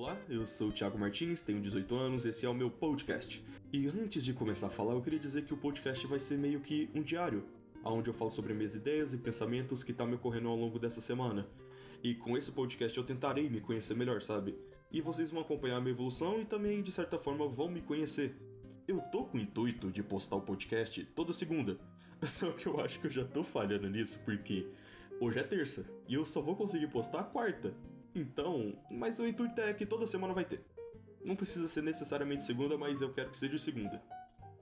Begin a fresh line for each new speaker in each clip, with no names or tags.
Olá, eu sou o Thiago Martins, tenho 18 anos, esse é o meu podcast. E antes de começar a falar, eu queria dizer que o podcast vai ser meio que um diário, onde eu falo sobre minhas ideias e pensamentos que tá me ocorrendo ao longo dessa semana. E com esse podcast eu tentarei me conhecer melhor, sabe? E vocês vão acompanhar a minha evolução e também, de certa forma, vão me conhecer. Eu tô com o intuito de postar o podcast toda segunda, só que eu acho que eu já tô falhando nisso porque hoje é terça e eu só vou conseguir postar quarta. Então, mas o intuito é que toda semana vai ter. Não precisa ser necessariamente segunda, mas eu quero que seja segunda.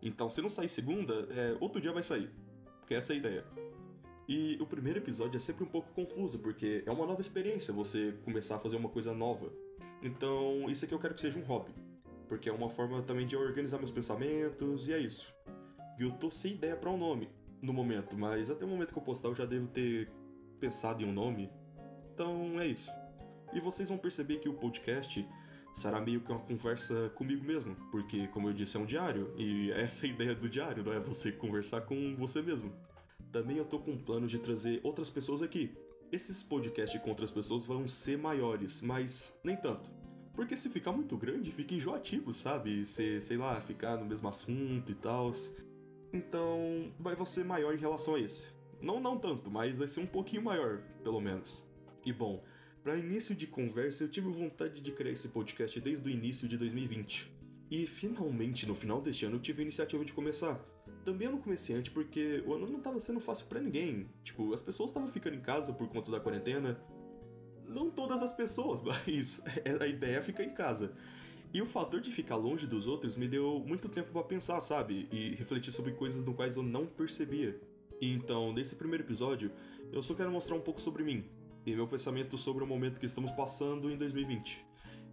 Então, se não sair segunda, é, outro dia vai sair. Porque essa é a ideia. E o primeiro episódio é sempre um pouco confuso, porque é uma nova experiência você começar a fazer uma coisa nova. Então, isso aqui eu quero que seja um hobby. Porque é uma forma também de organizar meus pensamentos, e é isso. E eu tô sem ideia para um nome no momento, mas até o momento que eu postar eu já devo ter pensado em um nome. Então é isso. E vocês vão perceber que o podcast será meio que uma conversa comigo mesmo, porque, como eu disse, é um diário, e essa é a ideia do diário, não é você conversar com você mesmo. Também eu tô com um plano de trazer outras pessoas aqui. Esses podcasts com outras pessoas vão ser maiores, mas nem tanto. Porque se ficar muito grande, fica enjoativo, sabe? Se, sei lá, ficar no mesmo assunto e tal. Então, vai ser maior em relação a esse. Não, não tanto, mas vai ser um pouquinho maior, pelo menos. E bom, para início de conversa, eu tive vontade de criar esse podcast desde o início de 2020. E finalmente, no final deste ano, eu tive a iniciativa de começar. Também eu não comecei antes porque o ano não tava sendo fácil para ninguém. Tipo, as pessoas estavam ficando em casa por conta da quarentena. Não todas as pessoas, mas a ideia é ficar em casa. E o fator de ficar longe dos outros me deu muito tempo para pensar, sabe? E refletir sobre coisas no quais eu não percebia. Então, nesse primeiro episódio, eu só quero mostrar um pouco sobre mim, e meu pensamento sobre o momento que estamos passando em 2020.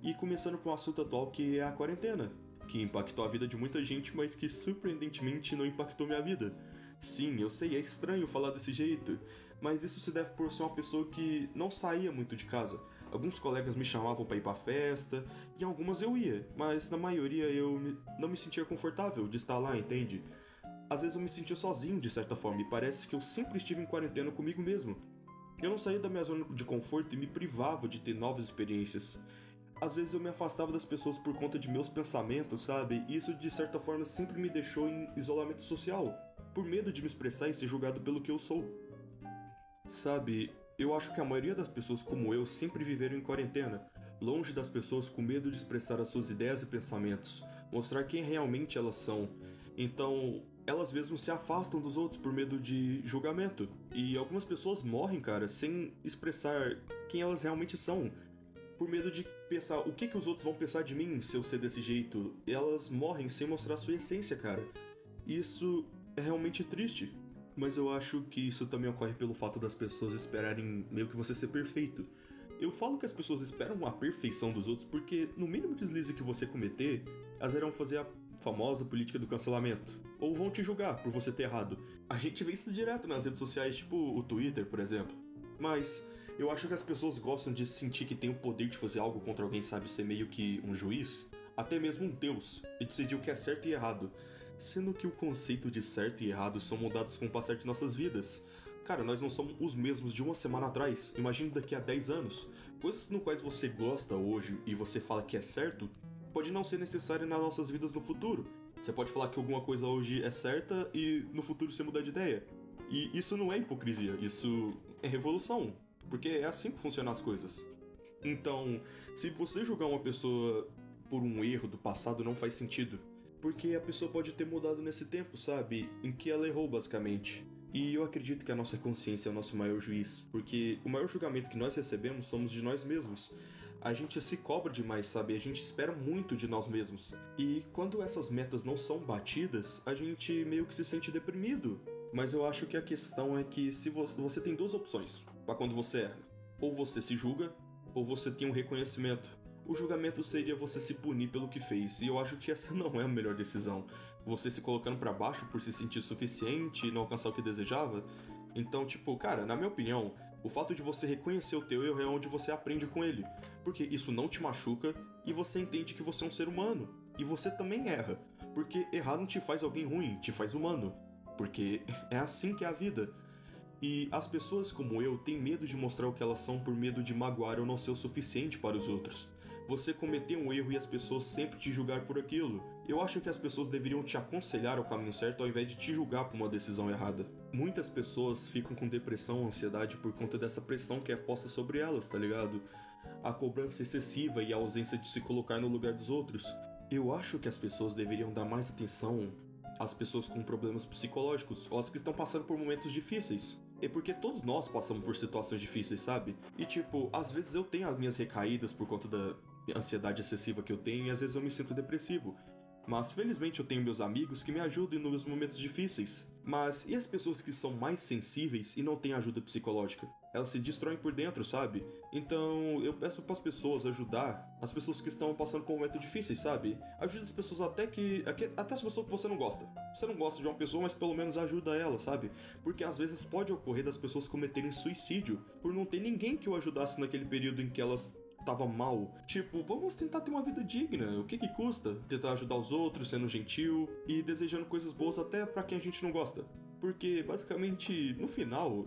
E começando com o assunto atual que é a quarentena, que impactou a vida de muita gente, mas que surpreendentemente não impactou minha vida. Sim, eu sei, é estranho falar desse jeito, mas isso se deve por ser uma pessoa que não saía muito de casa. Alguns colegas me chamavam para ir para festa, e algumas eu ia, mas na maioria eu não me sentia confortável de estar lá, entende? Às vezes eu me sentia sozinho de certa forma, e parece que eu sempre estive em quarentena comigo mesmo. Eu não saía da minha zona de conforto e me privava de ter novas experiências. Às vezes eu me afastava das pessoas por conta de meus pensamentos, sabe? E isso de certa forma sempre me deixou em isolamento social, por medo de me expressar e ser julgado pelo que eu sou. Sabe, eu acho que a maioria das pessoas como eu sempre viveram em quarentena, longe das pessoas com medo de expressar as suas ideias e pensamentos, mostrar quem realmente elas são. Então, elas mesmas se afastam dos outros por medo de julgamento. E algumas pessoas morrem, cara, sem expressar quem elas realmente são. Por medo de pensar o que, que os outros vão pensar de mim se eu ser desse jeito. Elas morrem sem mostrar sua essência, cara. Isso é realmente triste. Mas eu acho que isso também ocorre pelo fato das pessoas esperarem meio que você ser perfeito. Eu falo que as pessoas esperam a perfeição dos outros porque, no mínimo deslize que você cometer, elas irão fazer a famosa política do cancelamento. Ou vão te julgar por você ter errado. A gente vê isso direto nas redes sociais, tipo o Twitter, por exemplo. Mas eu acho que as pessoas gostam de sentir que tem o poder de fazer algo contra alguém, sabe? Ser meio que um juiz, até mesmo um deus, e decidir o que é certo e errado. Sendo que o conceito de certo e errado são mudados com o passar de nossas vidas. Cara, nós não somos os mesmos de uma semana atrás. Imagine daqui a 10 anos. Coisas no quais você gosta hoje e você fala que é certo, pode não ser necessário nas nossas vidas no futuro. Você pode falar que alguma coisa hoje é certa e no futuro você mudar de ideia. E isso não é hipocrisia, isso é revolução. Porque é assim que funcionam as coisas. Então, se você julgar uma pessoa por um erro do passado, não faz sentido. Porque a pessoa pode ter mudado nesse tempo, sabe? Em que ela errou, basicamente. E eu acredito que a nossa consciência é o nosso maior juiz, porque o maior julgamento que nós recebemos somos de nós mesmos. A gente se cobra demais, sabe? A gente espera muito de nós mesmos. E quando essas metas não são batidas, a gente meio que se sente deprimido. Mas eu acho que a questão é que se você, você tem duas opções para quando você erra. Ou você se julga, ou você tem um reconhecimento o julgamento seria você se punir pelo que fez, e eu acho que essa não é a melhor decisão. Você se colocando para baixo por se sentir suficiente e não alcançar o que desejava. Então, tipo, cara, na minha opinião, o fato de você reconhecer o teu erro é onde você aprende com ele, porque isso não te machuca e você entende que você é um ser humano. E você também erra, porque errar não te faz alguém ruim, te faz humano. Porque é assim que é a vida. E as pessoas como eu têm medo de mostrar o que elas são por medo de magoar ou não ser o suficiente para os outros. Você cometer um erro e as pessoas sempre te julgar por aquilo. Eu acho que as pessoas deveriam te aconselhar ao caminho certo ao invés de te julgar por uma decisão errada. Muitas pessoas ficam com depressão ou ansiedade por conta dessa pressão que é posta sobre elas, tá ligado? A cobrança excessiva e a ausência de se colocar no lugar dos outros. Eu acho que as pessoas deveriam dar mais atenção às pessoas com problemas psicológicos ou às que estão passando por momentos difíceis. É porque todos nós passamos por situações difíceis, sabe? E tipo, às vezes eu tenho as minhas recaídas por conta da ansiedade excessiva que eu tenho e às vezes eu me sinto depressivo. Mas felizmente eu tenho meus amigos que me ajudam nos momentos difíceis. Mas e as pessoas que são mais sensíveis e não têm ajuda psicológica? Elas se destroem por dentro, sabe? Então eu peço para as pessoas ajudar as pessoas que estão passando por momentos difíceis, sabe? Ajude as pessoas até que. Até as pessoas que você não gosta. Você não gosta de uma pessoa, mas pelo menos ajuda ela, sabe? Porque às vezes pode ocorrer das pessoas cometerem suicídio por não ter ninguém que o ajudasse naquele período em que elas tava mal. Tipo, vamos tentar ter uma vida digna. O que que custa? Tentar ajudar os outros, sendo gentil e desejando coisas boas até para quem a gente não gosta. Porque basicamente, no final,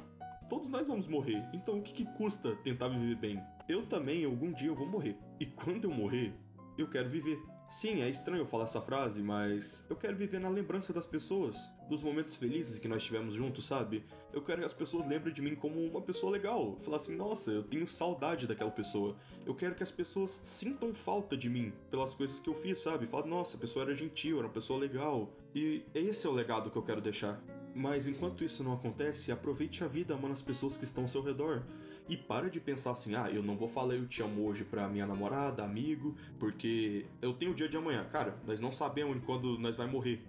todos nós vamos morrer. Então o que que custa tentar viver bem? Eu também, algum dia eu vou morrer. E quando eu morrer, eu quero viver. Sim, é estranho falar essa frase, mas eu quero viver na lembrança das pessoas, dos momentos felizes que nós tivemos juntos, sabe? Eu quero que as pessoas lembrem de mim como uma pessoa legal. Falar assim, nossa, eu tenho saudade daquela pessoa. Eu quero que as pessoas sintam falta de mim pelas coisas que eu fiz, sabe? Falar, nossa, a pessoa era gentil, era uma pessoa legal. E esse é o legado que eu quero deixar. Mas enquanto isso não acontece, aproveite a vida amando as pessoas que estão ao seu redor. E para de pensar assim, ah, eu não vou falar eu te amo hoje pra minha namorada, amigo, porque eu tenho o dia de amanhã. Cara, nós não sabemos quando nós vai morrer.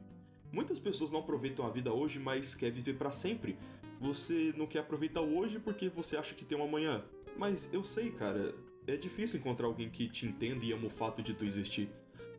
Muitas pessoas não aproveitam a vida hoje, mas quer viver para sempre. Você não quer aproveitar hoje porque você acha que tem um amanhã. Mas eu sei, cara, é difícil encontrar alguém que te entenda e ama o fato de tu existir.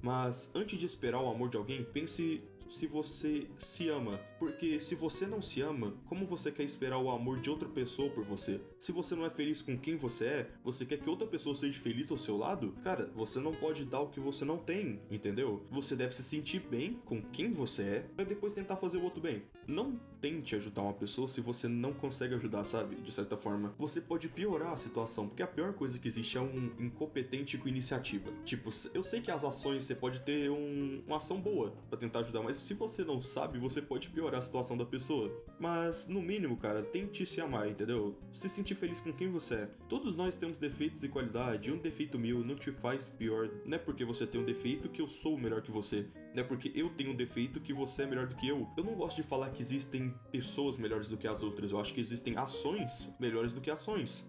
Mas antes de esperar o amor de alguém, pense se você se ama. Porque se você não se ama, como você quer esperar o amor de outra pessoa por você? Se você não é feliz com quem você é, você quer que outra pessoa seja feliz ao seu lado? Cara, você não pode dar o que você não tem, entendeu? Você deve se sentir bem com quem você é para depois tentar fazer o outro bem. Não tente ajudar uma pessoa se você não consegue ajudar, sabe? De certa forma, você pode piorar a situação, porque a pior coisa que existe é um incompetente com iniciativa. Tipo, eu sei que as ações você pode ter um, uma ação boa para tentar ajudar, mas se você não sabe, você pode piorar a situação da pessoa. Mas, no mínimo, cara, tente se amar, entendeu? Se sentir feliz com quem você é. Todos nós temos defeitos e qualidade, e um defeito meu não te faz pior. Não é porque você tem um defeito que eu sou melhor que você. Não é porque eu tenho um defeito que você é melhor do que eu. Eu não gosto de falar que existem pessoas melhores do que as outras. Eu acho que existem ações melhores do que ações.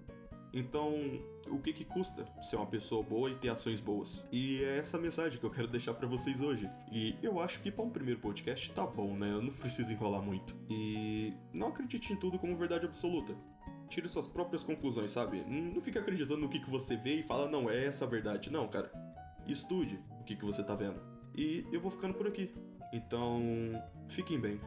Então, o que que custa ser uma pessoa boa e ter ações boas? E é essa mensagem que eu quero deixar para vocês hoje. E eu acho que para um primeiro podcast tá bom, né? Eu não preciso enrolar muito. E não acredite em tudo como verdade absoluta. Tire suas próprias conclusões, sabe? Não fique acreditando no que, que você vê e fala, não, é essa a verdade. Não, cara. Estude o que, que você tá vendo. E eu vou ficando por aqui. Então, fiquem bem.